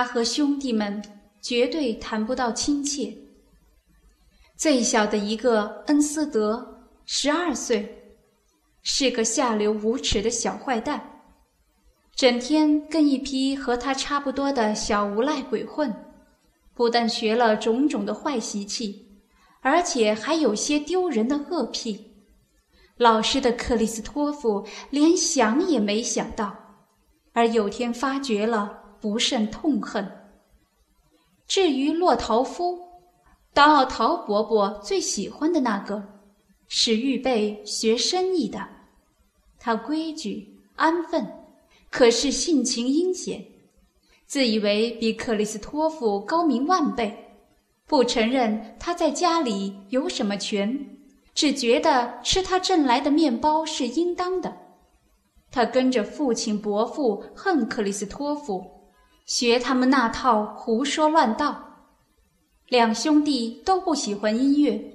他和兄弟们绝对谈不到亲切。最小的一个恩斯德，十二岁，是个下流无耻的小坏蛋，整天跟一批和他差不多的小无赖鬼混，不但学了种种的坏习气，而且还有些丢人的恶癖。老师的克里斯托夫连想也没想到，而有天发觉了，不甚痛恨。至于洛陶夫。当奥陶伯伯最喜欢的那个，是预备学生意的。他规矩安分，可是性情阴险，自以为比克里斯托夫高明万倍，不承认他在家里有什么权，只觉得吃他挣来的面包是应当的。他跟着父亲伯父恨克里斯托夫，学他们那套胡说乱道。两兄弟都不喜欢音乐，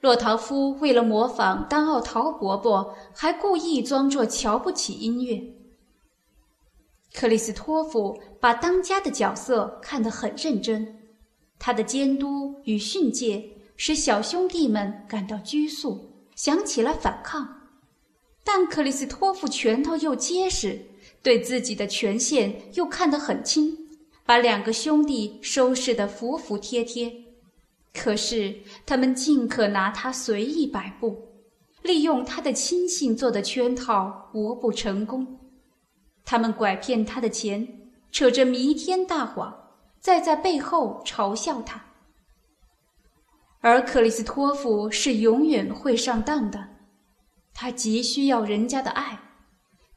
洛陶夫为了模仿丹奥陶伯伯，还故意装作瞧不起音乐。克里斯托夫把当家的角色看得很认真，他的监督与训诫使小兄弟们感到拘束，想起了反抗。但克里斯托夫拳头又结实，对自己的权限又看得很轻。把两个兄弟收拾得服服帖帖，可是他们尽可拿他随意摆布，利用他的亲信做的圈套，无不成功。他们拐骗他的钱，扯着弥天大谎，再在背后嘲笑他。而克里斯托夫是永远会上当的，他急需要人家的爱，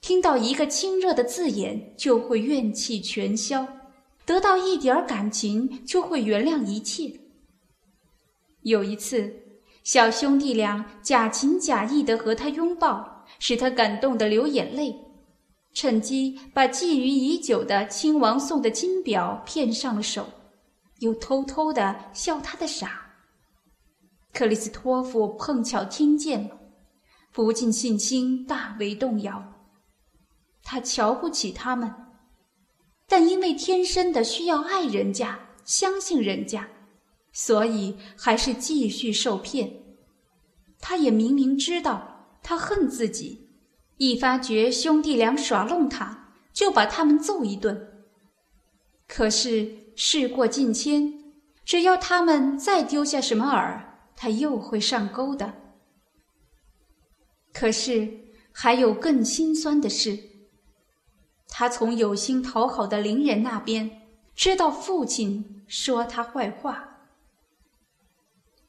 听到一个亲热的字眼，就会怨气全消。得到一点儿感情，就会原谅一切。有一次，小兄弟俩假情假意地和他拥抱，使他感动得流眼泪，趁机把觊觎已久的亲王送的金表骗上了手，又偷偷地笑他的傻。克里斯托夫碰巧听见了，不尽信心大为动摇，他瞧不起他们。但因为天生的需要爱人家、相信人家，所以还是继续受骗。他也明明知道他恨自己，一发觉兄弟俩耍弄他，就把他们揍一顿。可是事过境迁，只要他们再丢下什么饵，他又会上钩的。可是还有更心酸的事。他从有心讨好的邻人那边知道父亲说他坏话。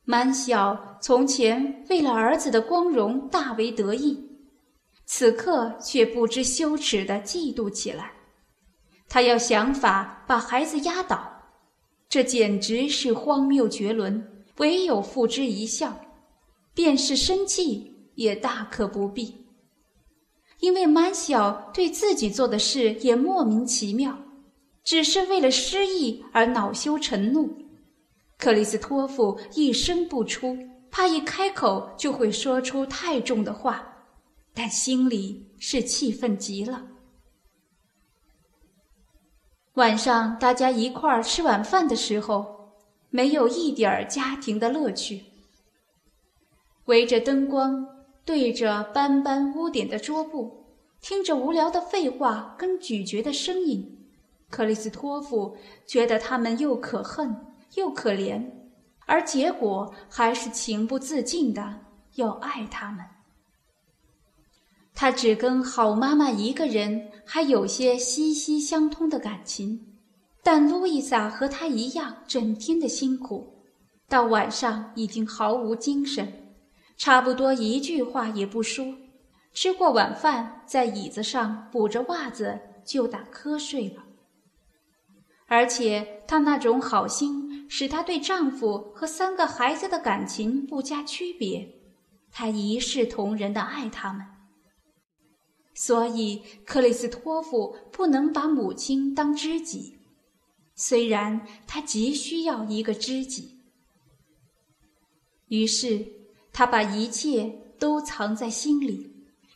满小从前为了儿子的光荣大为得意，此刻却不知羞耻的嫉妒起来。他要想法把孩子压倒，这简直是荒谬绝伦，唯有付之一笑，便是生气也大可不必。因为满小对自己做的事也莫名其妙，只是为了失意而恼羞成怒。克里斯托夫一声不出，怕一开口就会说出太重的话，但心里是气愤极了。晚上大家一块儿吃晚饭的时候，没有一点儿家庭的乐趣，围着灯光。对着斑斑污点的桌布，听着无聊的废话跟咀嚼的声音，克里斯托夫觉得他们又可恨又可怜，而结果还是情不自禁的要爱他们。他只跟好妈妈一个人还有些息息相通的感情，但路易莎和他一样，整天的辛苦，到晚上已经毫无精神。差不多一句话也不说，吃过晚饭，在椅子上补着袜子就打瞌睡了。而且她那种好心，使她对丈夫和三个孩子的感情不加区别，她一视同仁的爱他们。所以克里斯托夫不能把母亲当知己，虽然他急需要一个知己。于是。他把一切都藏在心里，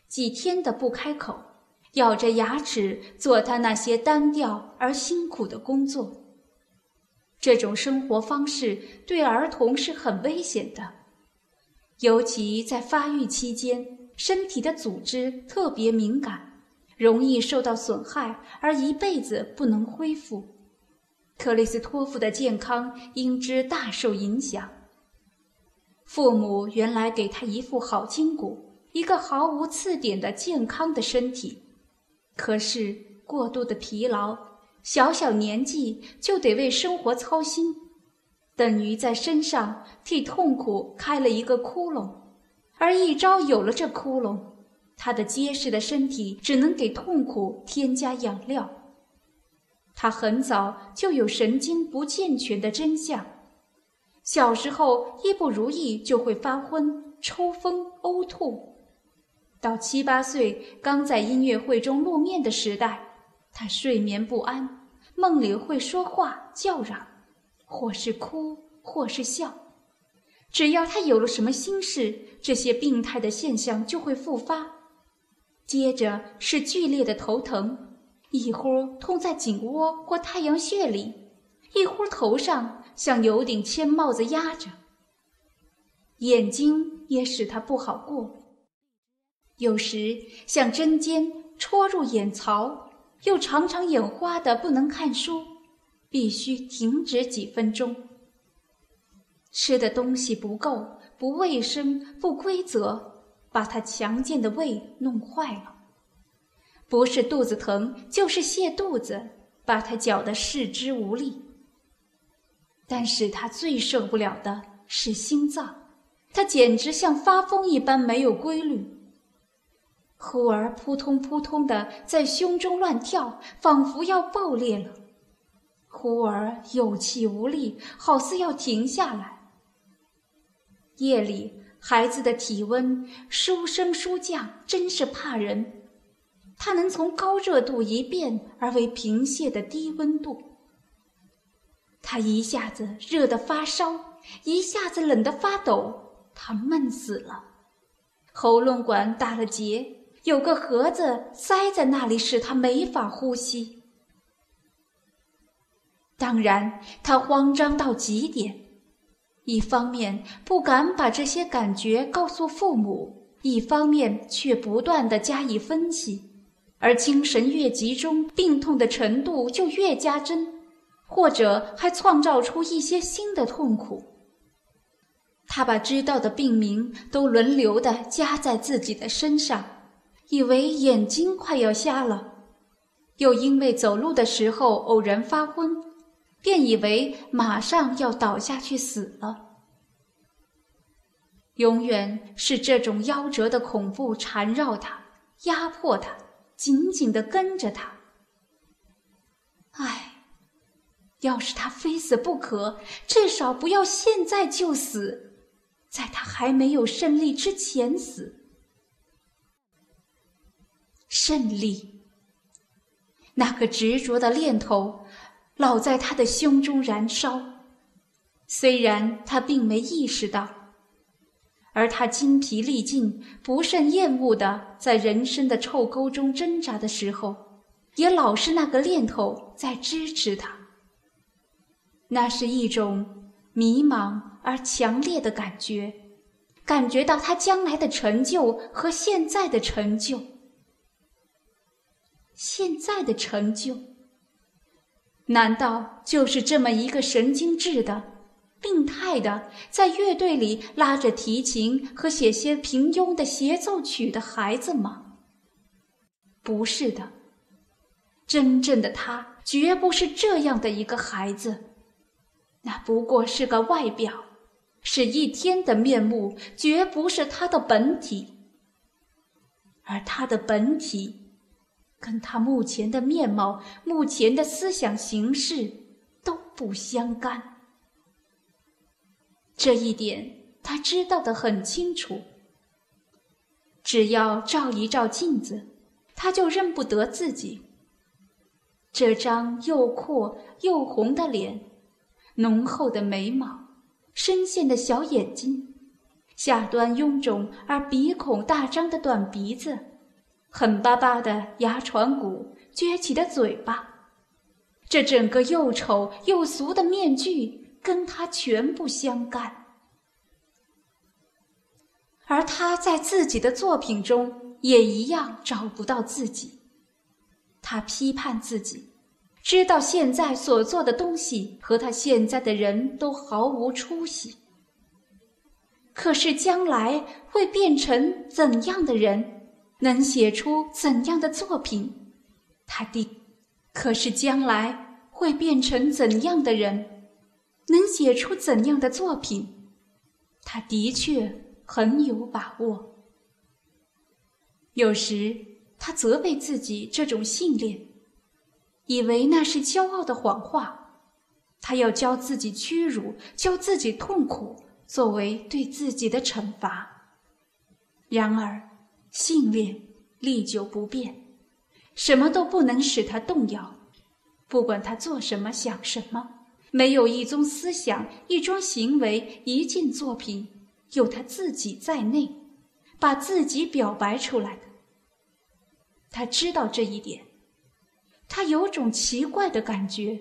几天的不开口，咬着牙齿做他那些单调而辛苦的工作。这种生活方式对儿童是很危险的，尤其在发育期间，身体的组织特别敏感，容易受到损害，而一辈子不能恢复。克里斯托夫的健康因之大受影响。父母原来给他一副好筋骨，一个毫无刺点的健康的身体，可是过度的疲劳，小小年纪就得为生活操心，等于在身上替痛苦开了一个窟窿，而一朝有了这窟窿，他的结实的身体只能给痛苦添加养料。他很早就有神经不健全的真相，小时候一不如意就会发昏、抽风、呕吐。到七八岁刚在音乐会中露面的时代，他睡眠不安，梦里会说话叫嚷，或是哭，或是笑。只要他有了什么心事，这些病态的现象就会复发，接着是剧烈的头疼。一忽痛在颈窝或太阳穴里，一忽头上像有顶铅帽子压着。眼睛也使他不好过，有时像针尖戳入眼槽，又常常眼花的不能看书，必须停止几分钟。吃的东西不够，不卫生，不规则，把他强健的胃弄坏了。不是肚子疼，就是泻肚子，把他搅得四肢无力。但是他最受不了的是心脏，他简直像发疯一般没有规律，忽而扑通扑通的在胸中乱跳，仿佛要爆裂了；忽而有气无力，好似要停下来。夜里孩子的体温书升书降，真是怕人。他能从高热度一变而为平泻的低温度。他一下子热得发烧，一下子冷得发抖，他闷死了，喉咙管打了结，有个盒子塞在那里，使他没法呼吸。当然，他慌张到极点，一方面不敢把这些感觉告诉父母，一方面却不断的加以分析。而精神越集中，病痛的程度就越加深，或者还创造出一些新的痛苦。他把知道的病名都轮流的加在自己的身上，以为眼睛快要瞎了，又因为走路的时候偶然发昏，便以为马上要倒下去死了。永远是这种夭折的恐怖缠绕他，压迫他。紧紧地跟着他。唉，要是他非死不可，至少不要现在就死，在他还没有胜利之前死。胜利，那个执着的念头，老在他的胸中燃烧，虽然他并没意识到。而他筋疲力尽、不甚厌恶的在人生的臭沟中挣扎的时候，也老是那个念头在支持他。那是一种迷茫而强烈的感觉，感觉到他将来的成就和现在的成就。现在的成就，难道就是这么一个神经质的？病态的，在乐队里拉着提琴和写些平庸的协奏曲的孩子吗？不是的，真正的他绝不是这样的一个孩子，那不过是个外表，是一天的面目，绝不是他的本体。而他的本体，跟他目前的面貌、目前的思想形式都不相干。这一点他知道的很清楚。只要照一照镜子，他就认不得自己。这张又阔又红的脸，浓厚的眉毛，深陷的小眼睛，下端臃肿而鼻孔大张的短鼻子，狠巴巴的牙床骨，撅起的嘴巴，这整个又丑又俗的面具跟他全不相干。而他在自己的作品中也一样找不到自己。他批判自己，知道现在所做的东西和他现在的人都毫无出息。可是将来会变成怎样的人，能写出怎样的作品？他的，可是将来会变成怎样的人，能写出怎样的作品？他的确。很有把握。有时他责备自己这种信念，以为那是骄傲的谎话。他要教自己屈辱，教自己痛苦，作为对自己的惩罚。然而，信念历久不变，什么都不能使他动摇。不管他做什么、想什么，没有一宗思想、一桩行为、一件作品。有他自己在内，把自己表白出来的。他知道这一点，他有种奇怪的感觉，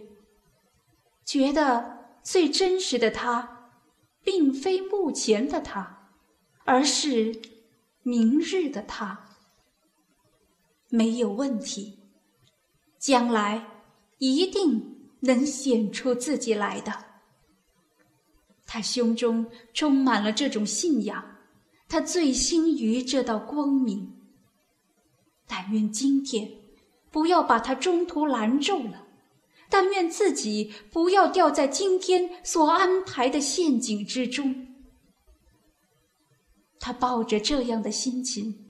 觉得最真实的他，并非目前的他，而是明日的他。没有问题，将来一定能显出自己来的。他胸中充满了这种信仰，他醉心于这道光明。但愿今天不要把他中途拦住了，但愿自己不要掉在今天所安排的陷阱之中。他抱着这样的心情，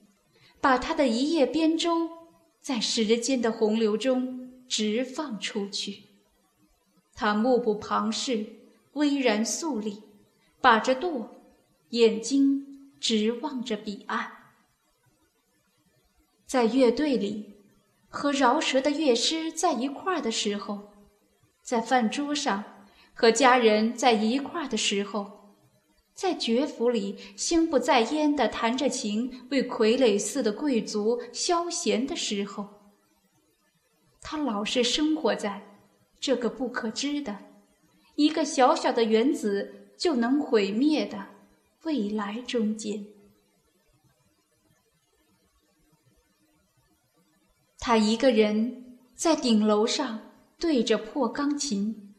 把他的一叶扁舟在时间的洪流中直放出去。他目不旁视。巍然肃立，把着舵，眼睛直望着彼岸。在乐队里，和饶舌的乐师在一块儿的时候，在饭桌上和家人在一块儿的时候，在爵府里心不在焉地弹着琴，为傀儡似的贵族消闲的时候，他老是生活在这个不可知的。一个小小的原子就能毁灭的未来中间，他一个人在顶楼上对着破钢琴。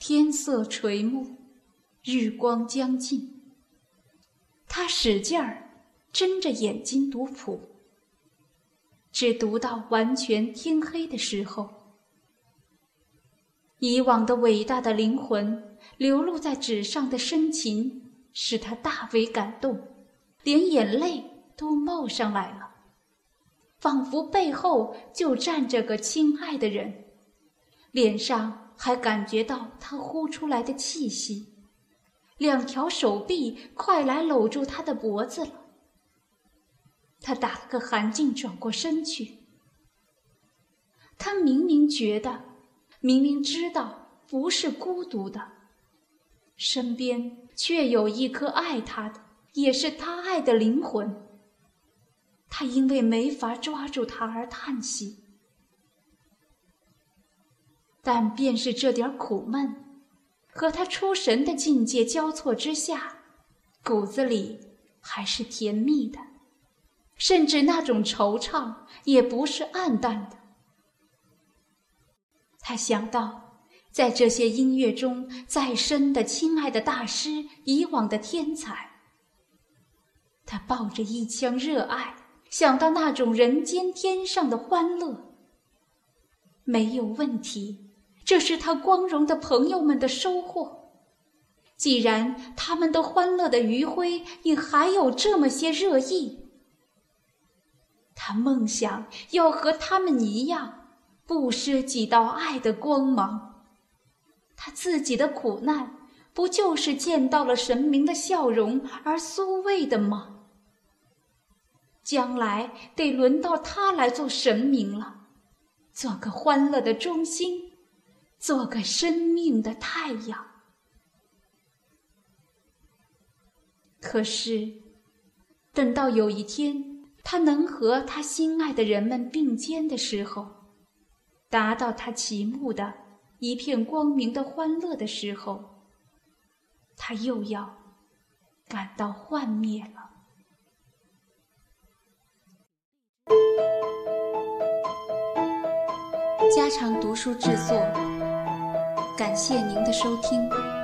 天色垂暮，日光将近，他使劲儿睁着眼睛读谱，只读到完全天黑的时候。以往的伟大的灵魂流露在纸上的深情，使他大为感动，连眼泪都冒上来了，仿佛背后就站着个亲爱的人，脸上还感觉到他呼出来的气息，两条手臂快来搂住他的脖子了。他打了个寒噤，转过身去。他明明觉得。明明知道不是孤独的，身边却有一颗爱他的，也是他爱的灵魂。他因为没法抓住他而叹息，但便是这点苦闷，和他出神的境界交错之下，骨子里还是甜蜜的，甚至那种惆怅也不是暗淡的。他想到，在这些音乐中再深的亲爱的大师，以往的天才。他抱着一腔热爱，想到那种人间天上的欢乐。没有问题，这是他光荣的朋友们的收获。既然他们的欢乐的余晖也还有这么些热意，他梦想要和他们一样。不失几道爱的光芒，他自己的苦难不就是见到了神明的笑容而苏慰的吗？将来得轮到他来做神明了，做个欢乐的中心，做个生命的太阳。可是等到有一天，他能和他心爱的人们并肩的时候，达到他奇目的一片光明的欢乐的时候。他又要感到幻灭了。家常读书制作感谢您的收听。